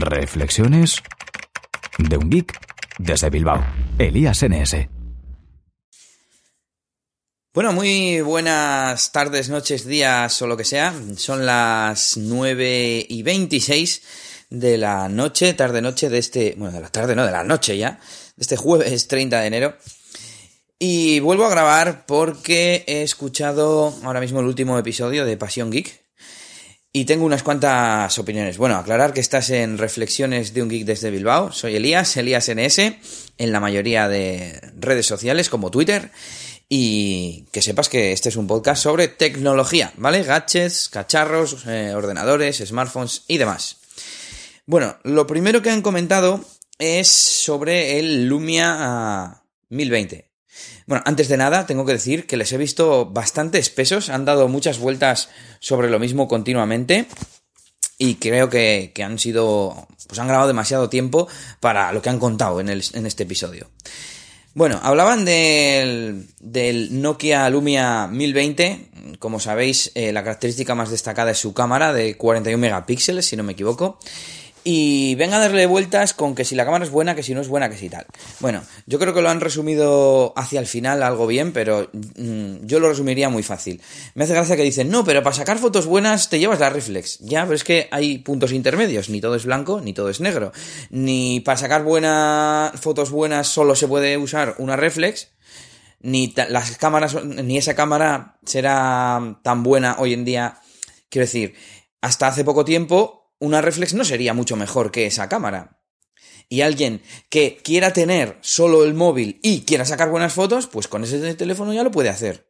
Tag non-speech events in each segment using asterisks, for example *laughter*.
Reflexiones de un geek desde Bilbao, Elías NS. Bueno, muy buenas tardes, noches, días o lo que sea. Son las 9 y 26 de la noche, tarde-noche de este. Bueno, de la tarde, no, de la noche ya. De este jueves 30 de enero. Y vuelvo a grabar porque he escuchado ahora mismo el último episodio de Pasión Geek. Y tengo unas cuantas opiniones. Bueno, aclarar que estás en Reflexiones de un Geek desde Bilbao. Soy Elías, Elías NS, en la mayoría de redes sociales como Twitter. Y que sepas que este es un podcast sobre tecnología, ¿vale? Gadgets, cacharros, eh, ordenadores, smartphones y demás. Bueno, lo primero que han comentado es sobre el Lumia 1020. Bueno, antes de nada, tengo que decir que les he visto bastante espesos, han dado muchas vueltas sobre lo mismo continuamente y creo que, han sido, pues han grabado demasiado tiempo para lo que han contado en, en este episodio. Bueno, hablaban del, del, Nokia Lumia 1020. Como sabéis, eh, la característica más destacada es su cámara de 41 megapíxeles, si no me equivoco y venga a darle vueltas con que si la cámara es buena, que si no es buena, que si tal. Bueno, yo creo que lo han resumido hacia el final algo bien, pero mm, yo lo resumiría muy fácil. Me hace gracia que dicen, no, pero para sacar fotos buenas te llevas la reflex. Ya, pero es que hay puntos intermedios, ni todo es blanco, ni todo es negro. Ni para sacar buenas fotos buenas solo se puede usar una reflex, ni las cámaras, ni esa cámara será tan buena hoy en día. Quiero decir, hasta hace poco tiempo una reflex no sería mucho mejor que esa cámara. Y alguien que quiera tener solo el móvil y quiera sacar buenas fotos, pues con ese teléfono ya lo puede hacer.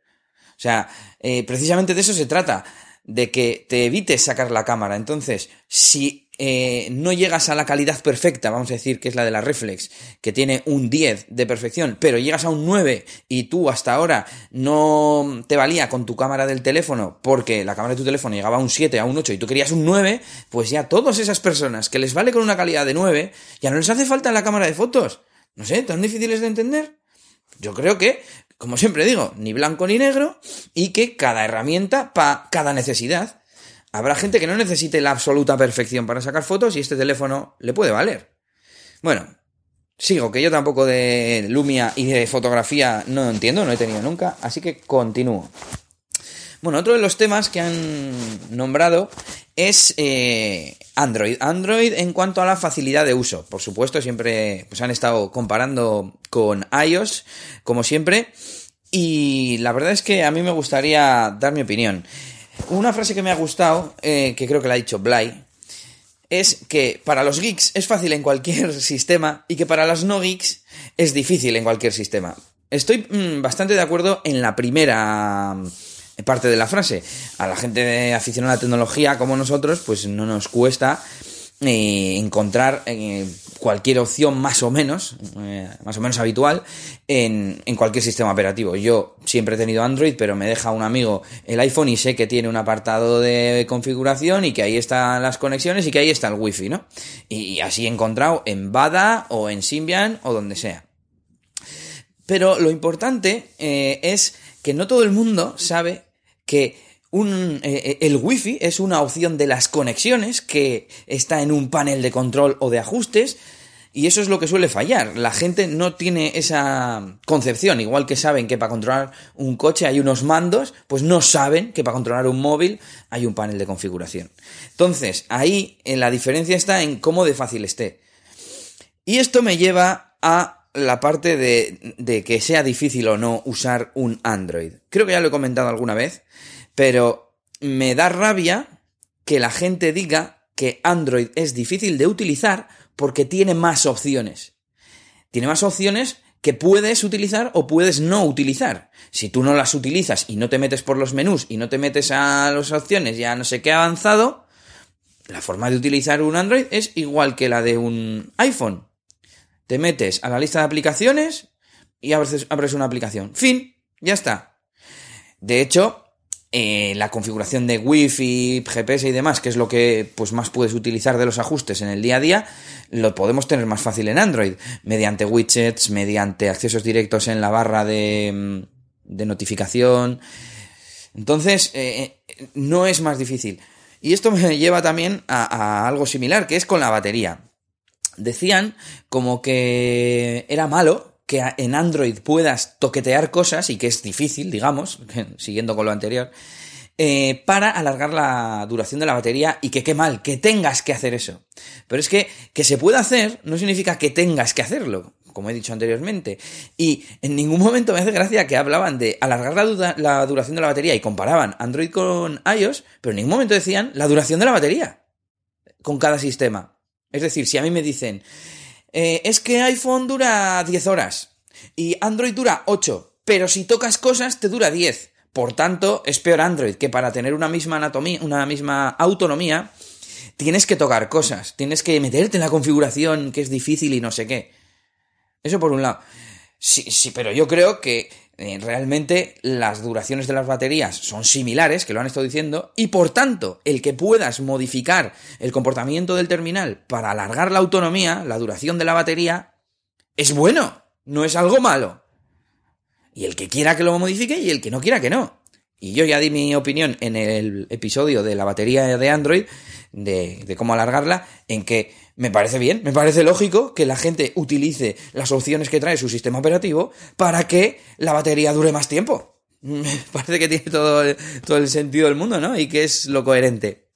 O sea, eh, precisamente de eso se trata, de que te evites sacar la cámara. Entonces, si eh, no llegas a la calidad perfecta, vamos a decir que es la de la reflex, que tiene un 10 de perfección, pero llegas a un 9 y tú hasta ahora no te valía con tu cámara del teléfono porque la cámara de tu teléfono llegaba a un 7, a un 8 y tú querías un 9, pues ya todas esas personas que les vale con una calidad de 9, ya no les hace falta la cámara de fotos. No sé, tan difíciles de entender. Yo creo que, como siempre digo, ni blanco ni negro y que cada herramienta para cada necesidad. Habrá gente que no necesite la absoluta perfección para sacar fotos y este teléfono le puede valer. Bueno, sigo, que yo tampoco de Lumia y de fotografía no entiendo, no he tenido nunca, así que continúo. Bueno, otro de los temas que han nombrado es eh, Android. Android en cuanto a la facilidad de uso. Por supuesto, siempre pues, han estado comparando con iOS, como siempre. Y la verdad es que a mí me gustaría dar mi opinión. Una frase que me ha gustado, eh, que creo que la ha dicho Bly, es que para los geeks es fácil en cualquier *laughs* sistema y que para los no geeks es difícil en cualquier sistema. Estoy mm, bastante de acuerdo en la primera mm, parte de la frase. A la gente aficionada a la tecnología como nosotros, pues no nos cuesta eh, encontrar eh, cualquier opción más o menos, eh, más o menos habitual, en, cualquier sistema operativo. Yo siempre he tenido Android, pero me deja un amigo el iPhone y sé que tiene un apartado de configuración y que ahí están las conexiones y que ahí está el wifi, ¿no? Y, así he encontrado en Bada o en Symbian o donde sea. Pero lo importante es que no todo el mundo sabe que un, eh, eh, el wifi es una opción de las conexiones que está en un panel de control o de ajustes y eso es lo que suele fallar. La gente no tiene esa concepción, igual que saben que para controlar un coche hay unos mandos, pues no saben que para controlar un móvil hay un panel de configuración. Entonces, ahí en la diferencia está en cómo de fácil esté. Y esto me lleva a la parte de, de que sea difícil o no usar un Android. Creo que ya lo he comentado alguna vez. Pero me da rabia que la gente diga que Android es difícil de utilizar porque tiene más opciones. Tiene más opciones que puedes utilizar o puedes no utilizar. Si tú no las utilizas y no te metes por los menús y no te metes a las opciones ya no sé qué avanzado, la forma de utilizar un Android es igual que la de un iPhone. Te metes a la lista de aplicaciones y abres una aplicación. Fin, ya está. De hecho, eh, la configuración de Wi-Fi, GPS y demás, que es lo que pues, más puedes utilizar de los ajustes en el día a día, lo podemos tener más fácil en Android, mediante widgets, mediante accesos directos en la barra de, mm, notificación. Entonces, eh, no es más difícil. Y esto me *laughs* lleva también a algo similar, que es con la batería. Decían como que era malo que en Android puedas toquetear cosas y que es difícil, digamos, *laughs* siguiendo con lo anterior, eh, para alargar la duración de la batería y que qué mal, que tengas que hacer eso. Pero es que que se pueda hacer no significa que tengas que hacerlo, como he dicho anteriormente. Y en ningún momento me hace gracia que hablaban de alargar la, la duración de la batería y comparaban Android con iOS, pero en ningún momento decían la duración de la batería con cada sistema. Es decir, si a mí me dicen, eh, es que iPhone dura 10 horas y Android dura 8, pero si tocas cosas te dura 10. Por tanto, es peor Android, que para tener una misma anatomía, una misma autonomía, tienes que tocar cosas, tienes que meterte en la configuración que es difícil y no sé qué. Eso por un lado. Sí, sí, pero yo creo que eh, realmente las duraciones de las baterías son similares, que lo han estado diciendo, y por tanto, el que puedas modificar el comportamiento del terminal para alargar la autonomía, la duración de la batería, es bueno, no es algo malo. Y el que quiera que lo modifique y el que no quiera que no. Y yo ya di mi opinión en el episodio de la batería de Android, de, cómo alargarla, en que me parece bien, me parece lógico que la gente utilice las opciones que trae su sistema operativo para que la batería dure más tiempo. *laughs* Me parece que tiene todo todo el sentido del mundo, ¿no? Y que es lo coherente.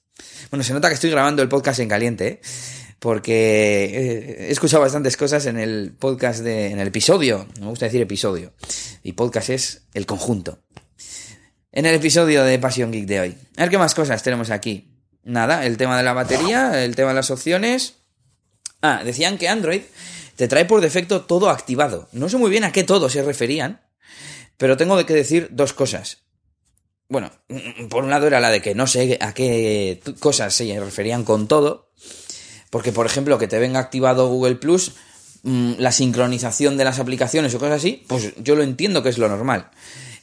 Bueno, se nota que estoy grabando el podcast en caliente, ¿eh? porque eh, he escuchado bastantes cosas en el podcast de, en el episodio, me gusta decir episodio, y podcast es el conjunto. En el episodio de Passion Geek de hoy. A ver qué más cosas tenemos aquí. Nada, el tema de la batería, el tema de las opciones. Ah, decían que Android te trae por defecto todo activado. No sé muy bien a qué todo se referían, pero tengo que decir dos cosas. Bueno, por un lado era la de que no sé a qué cosas se referían con todo, porque, por ejemplo, que te venga activado Google Plus, mm, la sincronización de las aplicaciones o cosas así, pues yo lo entiendo que es lo normal.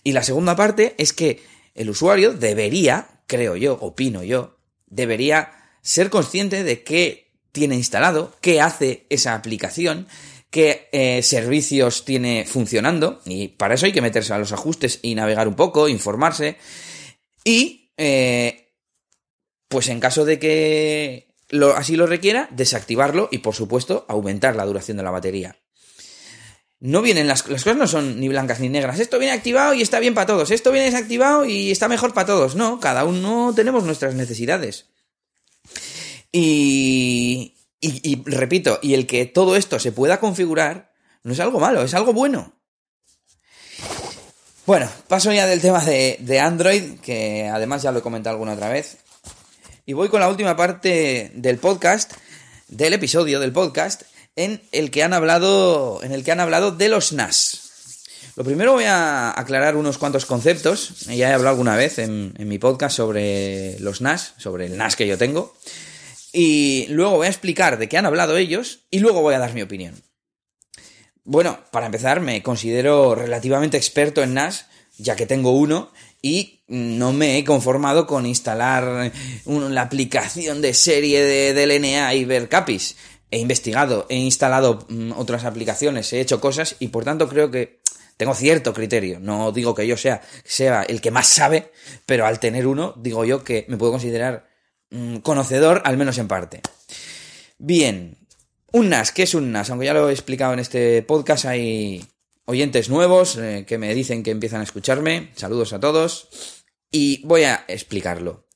Y la segunda parte es que el usuario debería, creo yo, opino yo, debería ser consciente de qué tiene instalado, qué hace esa aplicación, qué eh, servicios tiene funcionando, y para eso hay que meterse a los ajustes y navegar un poco, informarse, y eh, pues en caso de que así lo requiera, desactivarlo y por supuesto aumentar la duración de la batería. No vienen las, las cosas no son ni blancas ni negras. Esto viene activado y está bien para todos. Esto viene desactivado y está mejor para todos. No, cada uno tenemos nuestras necesidades. Y, y, y, repito, y el que todo esto se pueda configurar no es algo malo, es algo bueno. Bueno, paso ya del tema de, de Android, que además ya lo he comentado alguna otra vez. Y voy con la última parte del podcast, del episodio del podcast, en el que han hablado, en el que han hablado de los NAS. Lo primero voy a aclarar unos cuantos conceptos. Ya he hablado alguna vez en, en mi podcast sobre los NAS, sobre el NAS que yo tengo. Y luego voy a explicar de qué han hablado ellos y luego voy a dar mi opinión. Bueno, para empezar, me considero relativamente experto en NAS, ya que tengo uno y no me he conformado con instalar la aplicación de serie de, DLNA y ver capis. He investigado, he instalado mm, otras aplicaciones, he hecho cosas y por tanto creo que tengo cierto criterio. No digo que yo sea, sea el que más sabe, pero al tener uno, digo yo que me puedo considerar mm, conocedor, al menos en parte. Bien, un NAS, ¿qué es un NAS? Aunque ya lo he explicado en este podcast, hay oyentes nuevos eh, que me dicen que empiezan a escucharme. Saludos a todos. Y voy a explicarlo.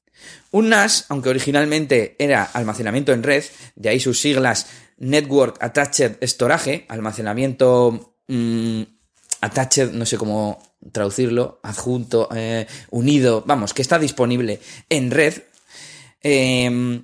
Un NAS, aunque originalmente era almacenamiento en red, de ahí sus siglas Network Attached Storage, almacenamiento mm, attached, no sé cómo traducirlo, adjunto, eh, unido, vamos, que está disponible en red. Eh,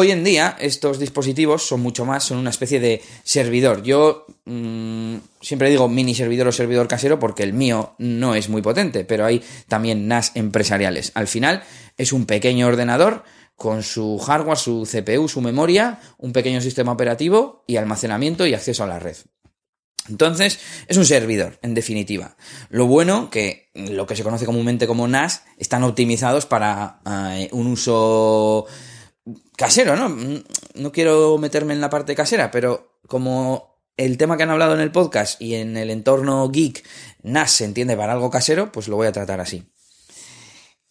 Hoy en día estos dispositivos son mucho más, son una especie de servidor. Yo mmm, siempre digo mini servidor o servidor casero porque el mío no es muy potente, pero hay también NAS empresariales. Al final es un pequeño ordenador con su hardware, su CPU, su memoria, un pequeño sistema operativo y almacenamiento y acceso a la red. Entonces, es un servidor, en definitiva. Lo bueno que lo que se conoce comúnmente como NAS están optimizados para uh, un uso casero, ¿no? No quiero meterme en la parte casera, pero como el tema que han hablado en el podcast y en el entorno geek, NAS se entiende para algo casero, pues lo voy a tratar así.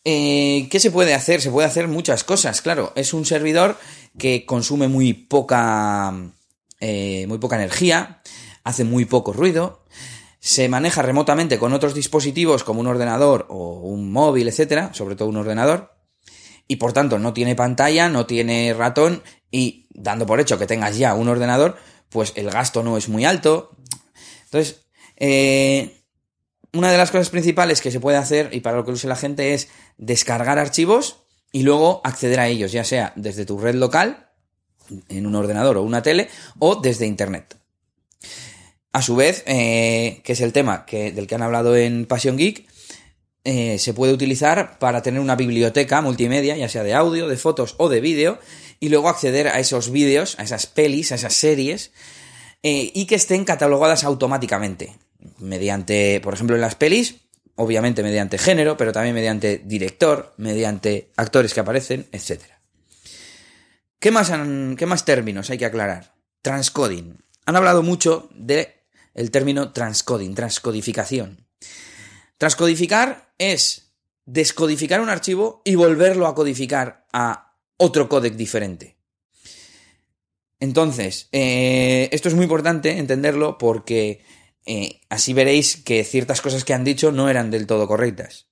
Eh, ¿Qué se puede hacer? Se puede hacer muchas cosas, claro. Es un servidor que consume muy poca, eh, muy poca energía, hace muy poco ruido, se maneja remotamente con otros dispositivos como un ordenador o un móvil, etcétera, sobre todo un ordenador, y por tanto no tiene pantalla, no tiene ratón, y dando por hecho que tengas ya un ordenador, pues el gasto no es muy alto. Entonces, eh, una de las cosas principales que se puede hacer, y para lo que usa la gente, es descargar archivos y luego acceder a ellos, ya sea desde tu red local, en un ordenador o una tele, o desde internet. A su vez, eh, que es el tema que, del que han hablado en Passion Geek, eh, se puede utilizar para tener una biblioteca multimedia, ya sea de audio, de fotos o de vídeo, y luego acceder a esos vídeos, a esas pelis, a esas series, eh, y que estén catalogadas automáticamente. Mediante, por ejemplo, en las pelis, obviamente mediante género, pero también mediante director, mediante actores que aparecen, etc. ¿Qué más, ¿Qué más términos hay que aclarar? Transcoding. Han hablado mucho de el término transcoding, transcodificación. Transcodificar es descodificar un archivo y volverlo a codificar a otro códec diferente. Entonces, eh, esto es muy importante entenderlo porque eh, así veréis que ciertas cosas que han dicho no eran del todo correctas.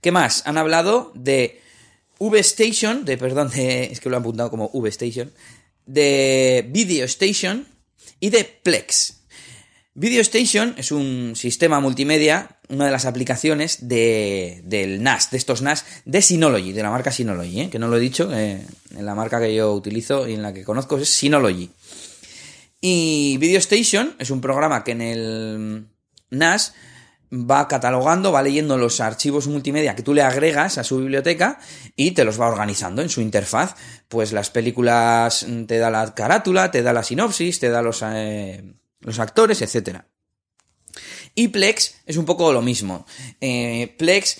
¿Qué más? Han hablado de VStation, de, perdón, es que lo han apuntado como VStation, de Video Station y de Plex. Video Station es un sistema multimedia, una de las aplicaciones de, del NAS, de estos NAS de Synology, de la marca Synology, ¿eh? que no lo he dicho, eh, en la marca que yo utilizo y en la que conozco es Synology. Y Video Station es un programa que en el NAS va catalogando, va leyendo los archivos multimedia que tú le agregas a su biblioteca y te los va organizando en su interfaz. Pues las películas te da la carátula, te da la sinopsis, te da los... Eh, los actores, etc. Y Plex es un poco lo mismo. Eh, Plex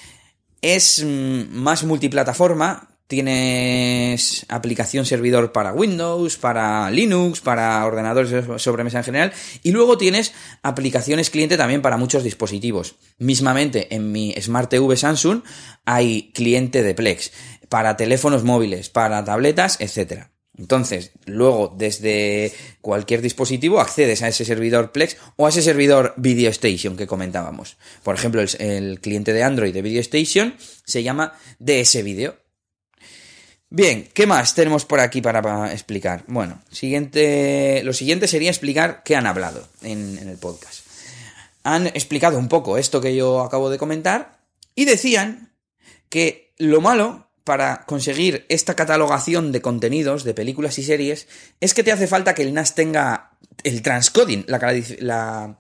es mm, más multiplataforma, tienes aplicación servidor para Windows, para Linux, para ordenadores de sobremesa en general, y luego tienes aplicaciones cliente también para muchos dispositivos. Mismamente en mi Smart TV Samsung hay cliente de Plex, para teléfonos móviles, para tabletas, etcétera. Entonces, luego, desde cualquier dispositivo, accedes a ese servidor Plex o a ese servidor Video Station que comentábamos. Por ejemplo, el, cliente de Android de Video Station se llama DS Video. Bien, ¿qué más tenemos por aquí para, explicar? Bueno, siguiente, lo siguiente sería explicar qué han hablado en el podcast. Han explicado un poco esto que yo acabo de comentar y decían que lo malo para conseguir esta catalogación de contenidos, de películas y series, es que te hace falta que el NAS tenga el transcoding, la,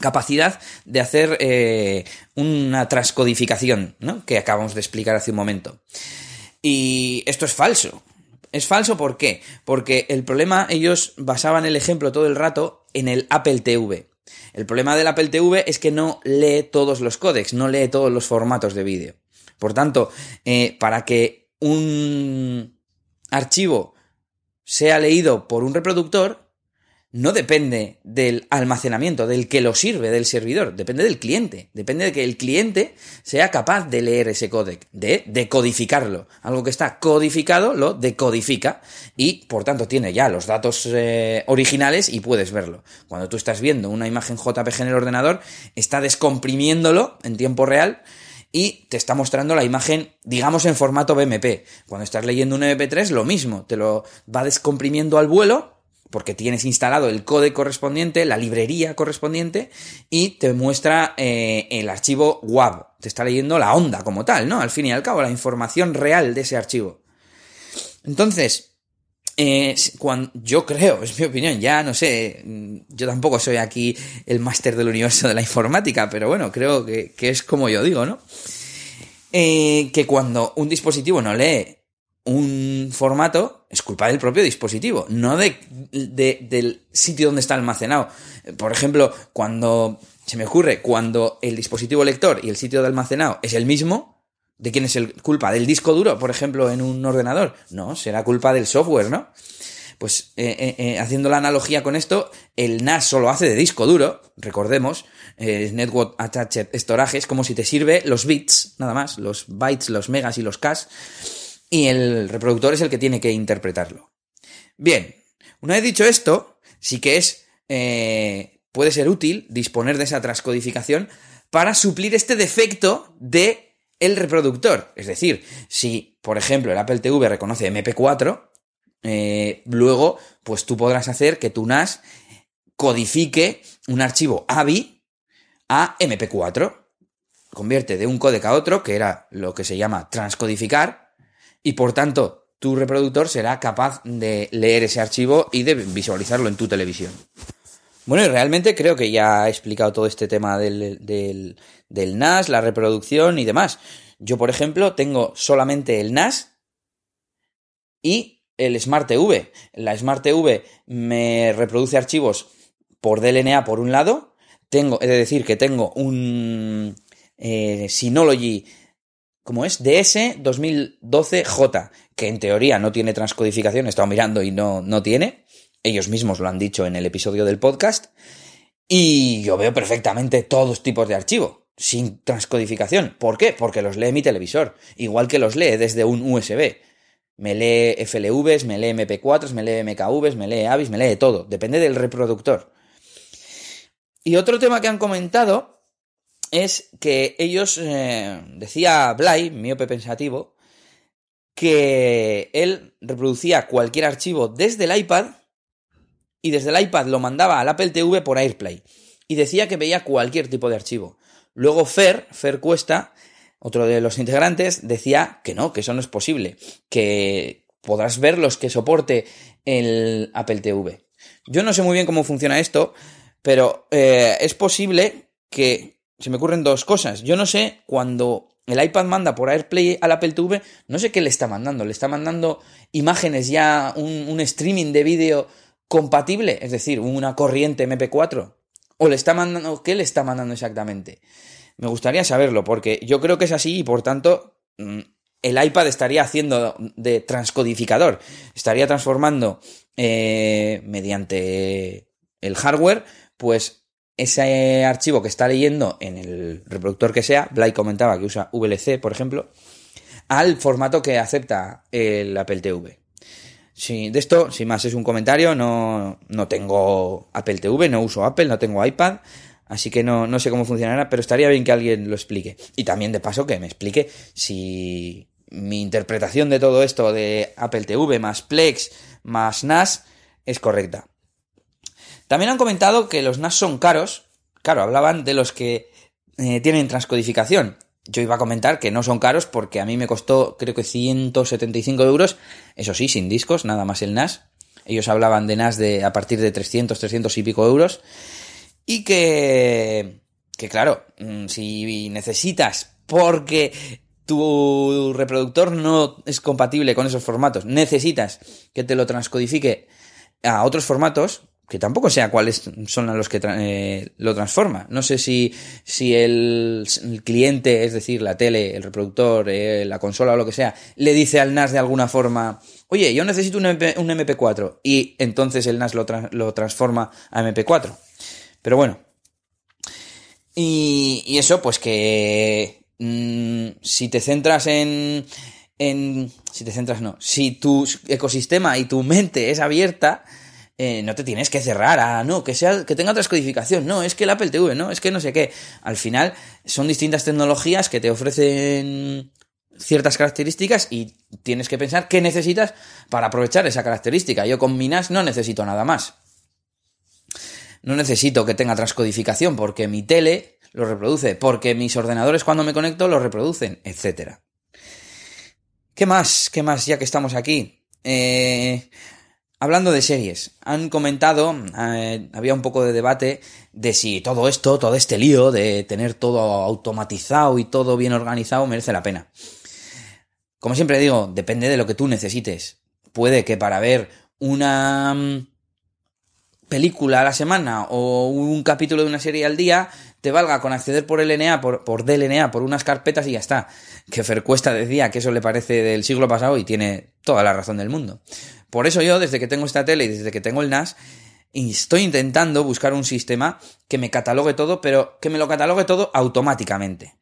capacidad de hacer eh, una transcodificación, ¿no? Que acabamos de explicar hace un momento. Y esto es falso. Es falso ¿por qué? Porque el problema, ellos basaban el ejemplo todo el rato en el Apple TV. El problema del Apple TV es que no lee todos los códecs, no lee todos los formatos de vídeo. Por tanto, eh, para que un archivo sea leído por un reproductor, no depende del almacenamiento, del que lo sirve, del servidor, depende del cliente, depende de que el cliente sea capaz de leer ese códec, de decodificarlo. Algo que está codificado lo decodifica y por tanto tiene ya los datos eh, originales y puedes verlo. Cuando tú estás viendo una imagen JPG en el ordenador, está descomprimiéndolo en tiempo real y te está mostrando la imagen, digamos, en formato BMP. Cuando estás leyendo un MP3, lo mismo, te lo va descomprimiendo al vuelo, porque tienes instalado el código correspondiente, la librería correspondiente, y te muestra eh, el archivo WAV. Te está leyendo la onda como tal, ¿no? Al fin y al cabo, la información real de ese archivo. Entonces, eh, cuando, yo creo, es mi opinión, ya no sé, mm, yo tampoco soy aquí el máster del universo de la informática, pero bueno, creo que, es como yo digo, ¿no? Eh, que cuando un dispositivo no lee un formato, es culpa del propio dispositivo, no de, del sitio donde está almacenado. Por ejemplo, cuando se me ocurre, cuando el dispositivo lector y el sitio de almacenado es el mismo, ¿De quién es el culpa? ¿Del disco duro, por ejemplo, en un ordenador? No, será culpa del software, ¿no? Pues eh, eh, haciendo la analogía con esto, el NAS solo hace de disco duro, recordemos, Network Attached Storage, es como si te sirve los bits, nada más, los bytes, los megas y los cash, y el reproductor es el que tiene que interpretarlo. Bien, una vez dicho esto, sí que es, puede ser útil disponer de esa transcodificación para suplir este defecto de el reproductor. Es decir, si, por ejemplo, el Apple TV reconoce MP4, eh, luego, pues tú podrás hacer que tu NAS codifique un archivo AVI a MP4. Convierte de un códec a otro, que era lo que se llama transcodificar, y por tanto tu reproductor será capaz de leer ese archivo y de visualizarlo en tu televisión. Bueno, y realmente creo que ya he explicado todo este tema del, NAS, la reproducción y demás. Yo, por ejemplo, tengo solamente el NAS y el Smart TV. La Smart TV me reproduce archivos por DLNA por un lado. Tengo, de decir que tengo un eh, Synology, ¿cómo es? DS 2012J, que en teoría no tiene transcodificación, he estado mirando y no, no tiene. Ellos mismos lo han dicho en el episodio del podcast. Y yo veo perfectamente todos tipos de archivo, sin transcodificación. ¿Por qué? Porque los lee mi televisor, igual que los lee desde un USB. Me lee FLVs, me lee MP4s, me lee MKVs, me lee AVIs, me lee todo. Depende del reproductor. Y otro tema que han comentado es que ellos, eh, decía Blay, miope pensativo, que él reproducía cualquier archivo desde el iPad y desde el iPad lo mandaba al Apple TV por AirPlay y decía que veía cualquier tipo de archivo. Luego Fer, Fer Cuesta, otro de los integrantes, decía que no, que eso no es posible, que podrás ver los que soporte el Apple TV. Yo no sé muy bien cómo funciona esto, pero eh, es posible que se me ocurren dos cosas. Yo no sé cuando el iPad manda por AirPlay al Apple TV, no sé qué le está mandando. Le está mandando imágenes ya, un, un streaming de vídeo compatible, es decir, una corriente MP4? ¿O le está mandando, qué le está mandando exactamente? Me gustaría saberlo, porque yo creo que es así y por tanto mm, el iPad estaría haciendo de transcodificador, estaría transformando eh, mediante el hardware, pues ese archivo que está leyendo en el reproductor que sea, Blake comentaba que usa VLC, por ejemplo, al formato que acepta el Apple TV. Sí, de esto, sin más, es un comentario. No, no tengo Apple TV, no uso Apple, no tengo iPad. Así que no, no sé cómo funcionará, pero estaría bien que alguien lo explique. Y también, de paso, que me explique si mi interpretación de todo esto de Apple TV más Plex más NAS es correcta. También han comentado que los NAS son caros. Claro, hablaban de los que eh, tienen transcodificación yo iba a comentar que no son caros porque a mí me costó creo que 175 euros, eso sí, sin discos, nada más el NAS. Ellos hablaban de NAS de a partir de 300, 300 y pico euros. Y que, que claro, mm, si necesitas porque tu reproductor no es compatible con esos formatos, necesitas que te lo transcodifique a otros formatos, que tampoco sea cuáles son los que eh, lo transforma. No sé si, si el, cliente, es decir, la tele, el reproductor, eh, la consola o lo que sea, le dice al NAS de alguna forma, oye, yo necesito un, MP, 4 y entonces el NAS lo, lo transforma a MP4. Pero bueno. Y, y eso, pues que mm, si te centras en, en... Si te centras, no. Si tu ecosistema y tu mente es abierta, eh, no te tienes que cerrar a, no, que sea, que tenga transcodificación, no, es que el Apple TV, no, es que no sé qué. Al final son distintas tecnologías que te ofrecen ciertas características y tienes que pensar qué necesitas para aprovechar esa característica. Yo con mi NAS no necesito nada más. No necesito que tenga transcodificación porque mi tele lo reproduce, porque mis ordenadores cuando me conecto lo reproducen, etc. ¿Qué más? ¿Qué más ya que estamos aquí? Eh, Hablando de series, han comentado, eh, había un poco de debate de si todo esto, todo este lío de tener todo automatizado y todo bien organizado merece la pena. Como siempre digo, depende de lo que tú necesites. Puede que para ver una mm, película a la semana o un capítulo de una serie al día te valga con acceder por LNA, por, por DLNA, por unas carpetas y ya está. Que Fer Cuesta decía que eso le parece del siglo pasado y tiene toda la razón del mundo. Por eso yo, desde que tengo esta tele y desde que tengo el NAS, estoy intentando buscar un sistema que me catalogue todo, pero que me lo catalogue todo automáticamente.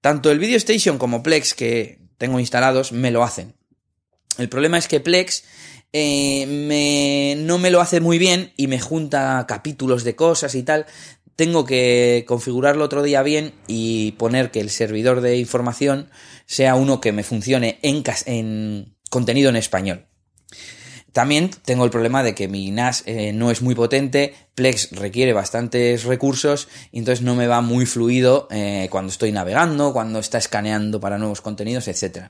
Tanto el Video Station como Plex que tengo instalados me lo hacen. El problema es que Plex eh, no me lo hace muy bien y me junta capítulos de cosas y tal. Tengo que configurarlo otro día bien y poner que el servidor de información sea uno que me funcione en, en contenido en español. También tengo el problema de que mi NAS eh, no es muy potente, Plex requiere bastantes recursos entonces no me va muy fluido eh, cuando estoy navegando, cuando está escaneando para nuevos contenidos, etc.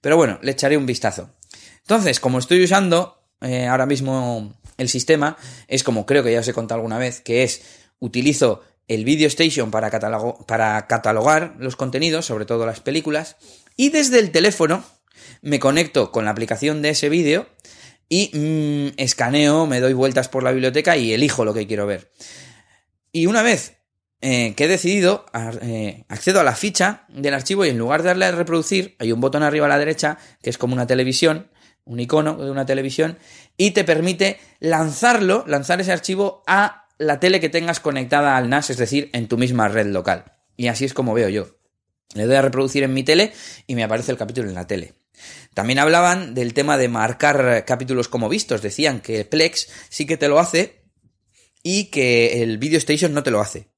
Pero bueno, le echaré un vistazo. Entonces, como estoy usando eh, ahora mismo el sistema, es como creo que ya os he contado alguna vez, que es utilizo el Video Station para catalogar los contenidos, sobre todo las películas, y desde el teléfono me conecto con la aplicación de ese vídeo y mm, escaneo, me doy vueltas por la biblioteca y elijo lo que quiero ver. Y una vez eh, que he decidido, eh, accedo a la ficha del archivo y en lugar de darle a reproducir, hay un botón arriba a la derecha que es como una televisión, un icono de una televisión, y te permite lanzarlo, lanzar ese archivo a la tele que tengas conectada al NAS, es decir, en tu misma red local. Y así es como veo yo. Le doy a reproducir en mi tele y me aparece el capítulo en la tele. También hablaban del tema de marcar capítulos como vistos. Decían que Plex sí que te lo hace y que el Video Station no te lo hace.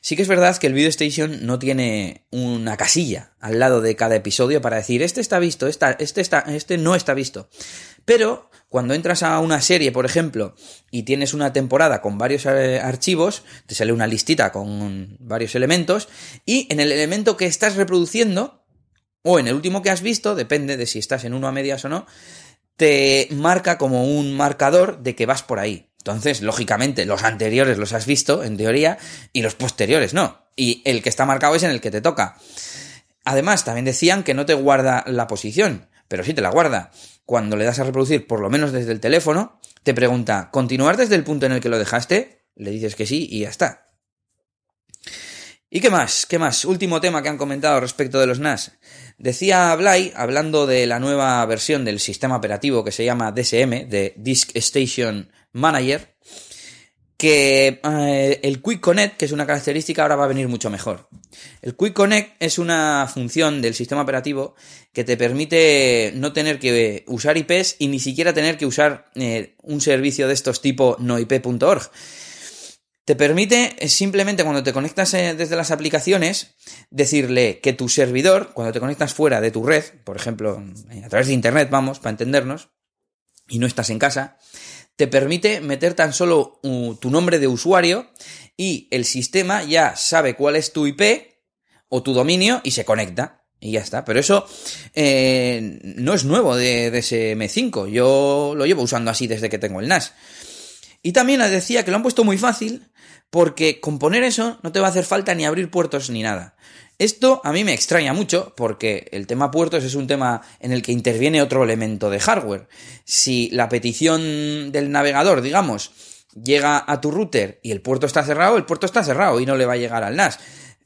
Sí que es verdad que el Video Station no tiene una casilla al lado de cada episodio para decir este está visto, este, está, este no está visto. Pero cuando entras a una serie, por ejemplo, y tienes una temporada con varios eh, archivos, te sale una listita con varios elementos, y en el elemento que estás reproduciendo, o en el último que has visto, depende de si estás en uno a medias o no, te marca como un marcador de que vas por ahí. Entonces, lógicamente, los anteriores los has visto, en teoría, y los posteriores no. Y el que está marcado es en el que te toca. Además, también decían que no te guarda la posición, pero sí te la guarda. Cuando le das a reproducir, por lo menos desde el teléfono, te pregunta, ¿continuar desde el punto en el que lo dejaste? Le dices que sí y ya está. ¿Y qué más? ¿Qué más? Último tema que han comentado respecto de los NAS. Decía Blay, hablando de la nueva versión del sistema operativo que se llama DSM, de Disk Station Manager, que eh, el Quick Connect, que es una característica, ahora va a venir mucho mejor. El Quick Connect es una función del sistema operativo que te permite no tener que usar IPs y ni siquiera tener que usar eh, un servicio de estos tipo noip.org te permite eh, simplemente cuando te conectas eh, desde las aplicaciones decirle que tu servidor, cuando te conectas fuera de tu red, por ejemplo, a través de internet, vamos, para entendernos, y no estás en casa, te permite meter tan solo tu nombre de usuario y el sistema ya sabe cuál es tu IP o tu dominio y se conecta. Y ya está. Pero eso eh, no es nuevo de, de ese M5. Yo lo llevo usando así desde que tengo el NAS. Y también decía que lo han puesto muy fácil porque con poner eso no te va a hacer falta ni abrir puertos ni nada. Esto a mí me extraña mucho porque el tema puertos es un tema en el que interviene otro elemento de hardware. Si la petición del navegador, digamos, llega a tu router y el puerto está cerrado, el puerto está cerrado y no le va a llegar al NAS.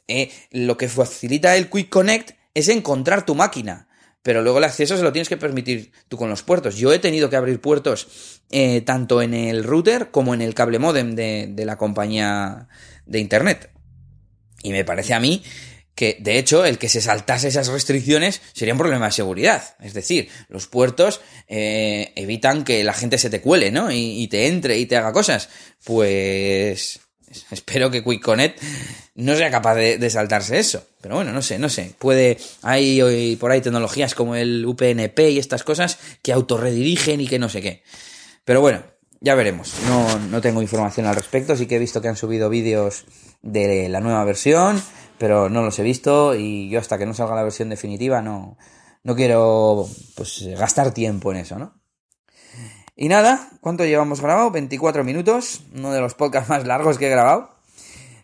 Eh, lo que facilita el Quick Connect es encontrar tu máquina pero luego el acceso se lo tienes que permitir tú con los puertos. Yo he tenido que abrir puertos eh, tanto en el router como en el cable modem de, la compañía de internet. Y me parece a mí que de hecho el que se saltase esas restricciones sería un problema de seguridad. Es decir, los puertos eh, evitan que la gente se te cuele, ¿no? Y, te entre y te haga cosas. Pues *laughs* espero que Quick Connect no sea capaz de, saltarse eso. Pero bueno, no sé, no sé. Puede, hay por ahí tecnologías como el UPnP y estas cosas que autorredirigen y que no sé qué. Pero bueno, ya veremos. No, no tengo información al respecto. Sí que he visto que han subido vídeos de la nueva versión, pero no los he visto y yo hasta que no salga la versión definitiva no, no quiero pues gastar tiempo en eso, ¿no? Y nada, ¿cuánto llevamos grabado? 24 minutos, uno de los podcasts más largos que he grabado.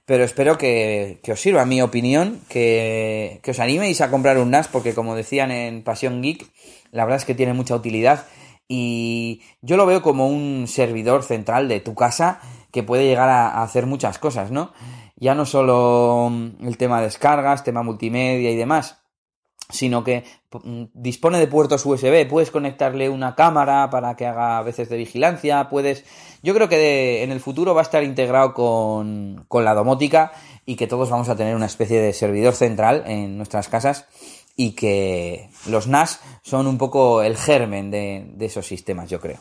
Pero espero que, os sirva mi opinión, que, que, os animéis a comprar un NAS, porque como decían en Pasión Geek, la verdad es que tiene mucha utilidad. Y yo lo veo como un servidor central de tu casa que puede llegar a, hacer muchas cosas, ¿no? Ya no solo el tema de descargas, tema multimedia y demás, sino que mm, dispone de puertos USB, puedes conectarle una cámara para que haga veces de vigilancia, puedes... Yo creo que en el futuro va a estar integrado con, con la domótica y que todos vamos a tener una especie de servidor central en nuestras casas y que los NAS son un poco el germen de, de esos sistemas, yo creo.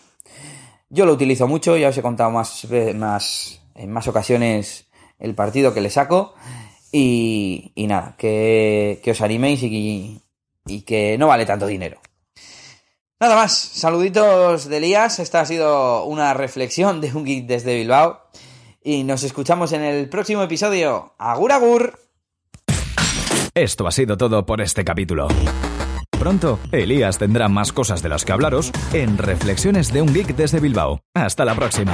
Yo lo utilizo mucho, ya os he contado más, más en más ocasiones el partido que le saco. Y, y nada, que, que, os animéis y, y que no vale tanto dinero. Nada más, saluditos de Elías. Esta ha sido una reflexión de un geek desde Bilbao. Y nos escuchamos en el próximo episodio. ¡Agur, agur! Esto ha sido todo por este capítulo. Pronto, Elías tendrá más cosas de las que hablaros en Reflexiones de un Geek desde Bilbao. Hasta la próxima.